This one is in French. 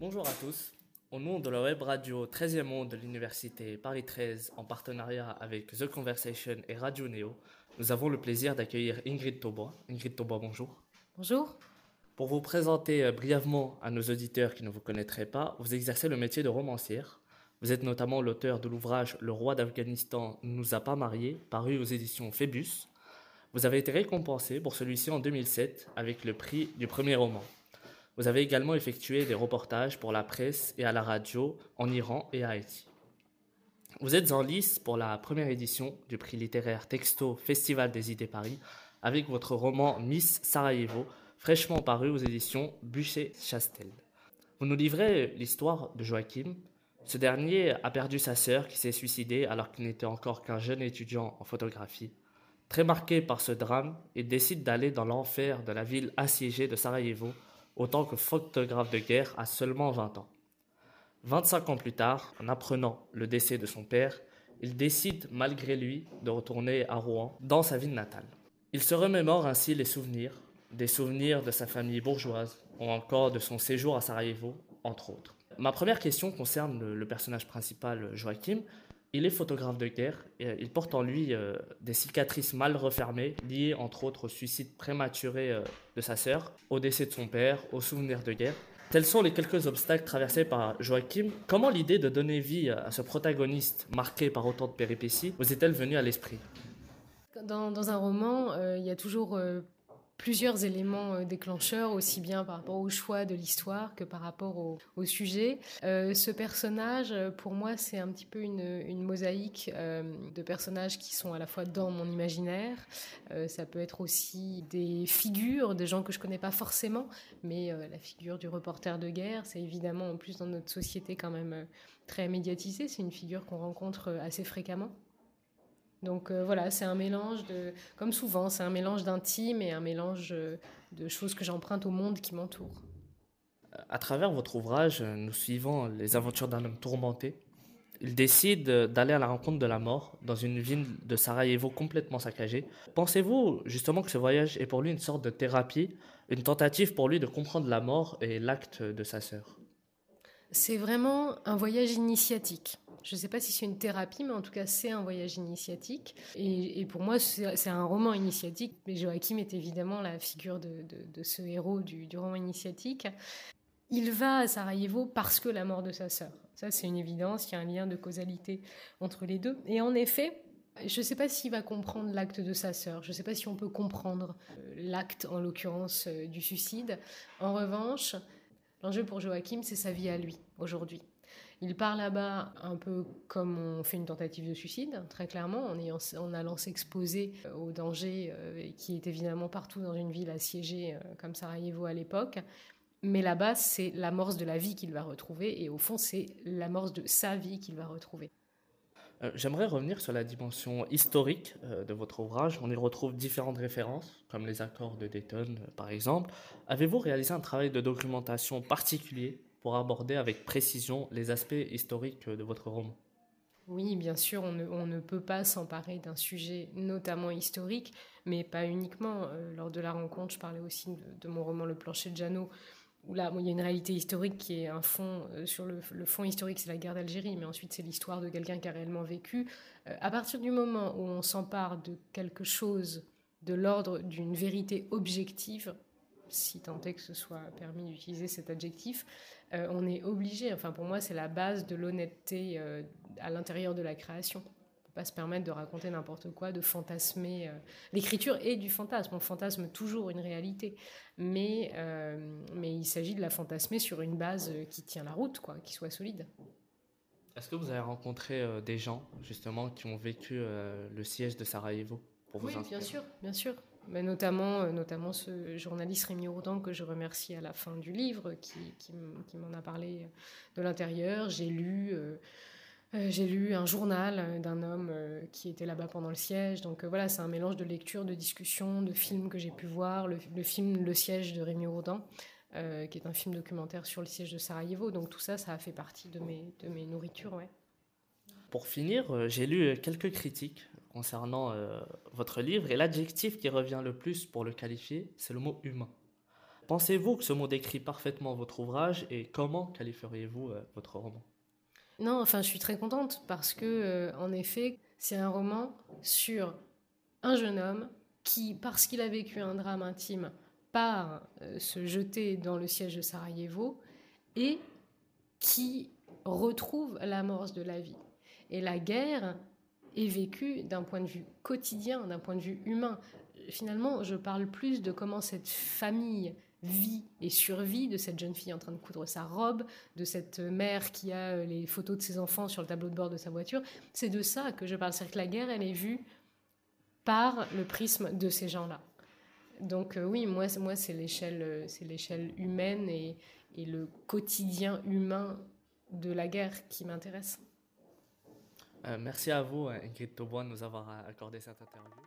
Bonjour à tous. Au nom de la web radio 13e monde de l'université Paris 13 en partenariat avec The Conversation et Radio Néo, nous avons le plaisir d'accueillir Ingrid Taubois. Ingrid Taubois, bonjour. Bonjour. Pour vous présenter euh, brièvement à nos auditeurs qui ne vous connaîtraient pas, vous exercez le métier de romancière. Vous êtes notamment l'auteur de l'ouvrage Le roi d'Afghanistan ne nous a pas mariés, paru aux éditions Phébus. Vous avez été récompensé pour celui-ci en 2007 avec le prix du premier roman. Vous avez également effectué des reportages pour la presse et à la radio en Iran et à Haïti. Vous êtes en lice pour la première édition du prix littéraire Texto Festival des idées Paris avec votre roman Miss Sarajevo, fraîchement paru aux éditions Bûcher-Chastel. Vous nous livrez l'histoire de Joachim. Ce dernier a perdu sa sœur qui s'est suicidée alors qu'il n'était encore qu'un jeune étudiant en photographie. Très marqué par ce drame, il décide d'aller dans l'enfer de la ville assiégée de Sarajevo autant que photographe de guerre à seulement 20 ans. 25 ans plus tard, en apprenant le décès de son père, il décide malgré lui de retourner à Rouen, dans sa ville natale. Il se remémore ainsi les souvenirs, des souvenirs de sa famille bourgeoise ou encore de son séjour à Sarajevo, entre autres. Ma première question concerne le, personnage principal, Joachim, il est photographe de guerre et euh, il porte en lui euh, des cicatrices mal refermées liées entre autres au suicide prématuré euh, de sa sœur, au décès de son père, aux souvenirs de guerre. Tels sont les quelques obstacles traversés par Joachim. Comment l'idée de donner vie à ce protagoniste marqué par autant de péripéties vous est-elle venue à l'esprit? Dans, dans, un roman, il y a toujours plusieurs éléments euh, déclencheurs, aussi bien par rapport au choix de l'histoire que par rapport au, sujet. Euh, ce personnage, euh, pour moi, c'est un petit peu une, mosaïque de personnages qui sont à la fois dans mon imaginaire. ça peut être aussi des figures de gens que je connais pas forcément, mais la figure du reporter de guerre, c'est évidemment en plus dans notre société quand même très médiatisé. C'est une figure qu'on rencontre assez fréquemment. Donc euh, voilà, c'est un mélange de, comme souvent, c'est un mélange d'intime et un mélange euh, de choses que j'emprunte au monde qui m'entoure. À travers votre ouvrage, nous suivons les aventures d'un homme tourmenté. Il décide d'aller à la rencontre de la mort dans une ville de Sarajevo complètement saccagée. Pensez-vous justement que ce voyage est pour lui une sorte de thérapie, une tentative pour lui de comprendre la mort et l'acte de sa sœur? C'est vraiment un voyage initiatique. Je ne sais pas si c'est une thérapie, mais en tout cas, c'est un voyage initiatique. Et, pour moi, c'est un roman initiatique. Mais Joachim est évidemment la figure de, ce héros du, roman initiatique. Il va à Sarajevo parce que la mort de sa sœur. Ça, c'est une évidence. Il y a un lien de causalité entre les deux. Et en effet, je ne sais pas s'il va comprendre l'acte de sa sœur. Je ne sais pas si on peut comprendre euh, l'acte, en l'occurrence, euh, du suicide. En revanche, l'enjeu pour Joachim, c'est sa vie à lui, aujourd'hui. Il part là-bas un peu comme on fait une tentative de suicide, très clairement, en, allant s'exposer euh, au danger euh, qui est évidemment partout dans une ville assiégée euh, comme Sarajevo à l'époque. Mais là-bas, c'est l'amorce de la vie qu'il va retrouver, et au fond, c'est l'amorce de sa vie qu'il va retrouver. J'aimerais revenir sur la dimension historique de votre ouvrage. On y retrouve différentes références, comme les accords de Dayton, par exemple. Avez-vous réalisé un travail de documentation particulier pour aborder avec précision les aspects historiques de votre roman. Oui, bien sûr, on ne, peut pas s'emparer d'un sujet notamment historique, mais pas uniquement. Euh, lors de la rencontre, je parlais aussi de, mon roman Le plancher de Jeannot, où là, il y a une réalité historique qui est un fond, euh, sur le, fond historique, c'est la guerre d'Algérie, mais ensuite c'est l'histoire de quelqu'un qui a réellement vécu. Euh, à partir du moment où on s'empare de quelque chose de l'ordre d'une vérité objective, si tant est que ce soit permis d'utiliser cet adjectif, euh, on est obligé, enfin pour moi c'est la base de l'honnêteté euh, à l'intérieur de la création. On ne peut pas se permettre de raconter n'importe quoi, de fantasmer. Euh, l'écriture est du fantasme, on fantasme toujours une réalité, mais, mais il s'agit de la fantasmer sur une base qui tient la route, quoi, qui soit solide. Est-ce que vous avez rencontré des gens justement qui ont vécu le siège de Sarajevo pour Oui, bien sûr, bien sûr mais notamment, euh, notamment ce journaliste Rémi Ourdan que je remercie à la fin du livre, qui, qui, m'en a parlé de l'intérieur. J'ai lu, euh, euh, j'ai lu un journal d'un homme qui était là-bas pendant le siège. Donc voilà, c'est un mélange de lecture, de discussion, de films que j'ai pu voir. Le, film Le siège de Rémi Ourdan, qui est un film documentaire sur le siège de Sarajevo. Donc tout ça, ça a fait partie de mes, de mes nourritures, ouais. Pour finir, j'ai lu quelques critiques concernant euh, votre livre et l'adjectif qui revient le plus pour le qualifier, c'est le mot humain. Pensez-vous que ce mot décrit parfaitement votre ouvrage et comment qualifieriez-vous votre roman? Non, enfin, je suis très contente parce que, en effet, c'est un roman sur un jeune homme qui, parce qu'il a vécu un drame intime, part se jeter dans le siège de Sarajevo et qui retrouve l'amorce de la vie. Et la guerre est vécue d'un point de vue quotidien, d'un point de vue humain. Finalement, je parle plus de comment cette famille vit et survit de cette jeune fille en train de coudre sa robe, de cette mère qui a euh, les photos de ses enfants sur le tableau de bord de sa voiture. C'est de ça que je parle. C'est-à-dire que la guerre, elle est vue par le prisme de ces gens-là. Donc euh, oui, moi, moi c'est l'échelle, euh, c'est l'échelle humaine et, et le quotidien humain de la guerre qui m'intéresse. Euh, merci à vous, Ingrid Taubois, de nous avoir accordé cette interview.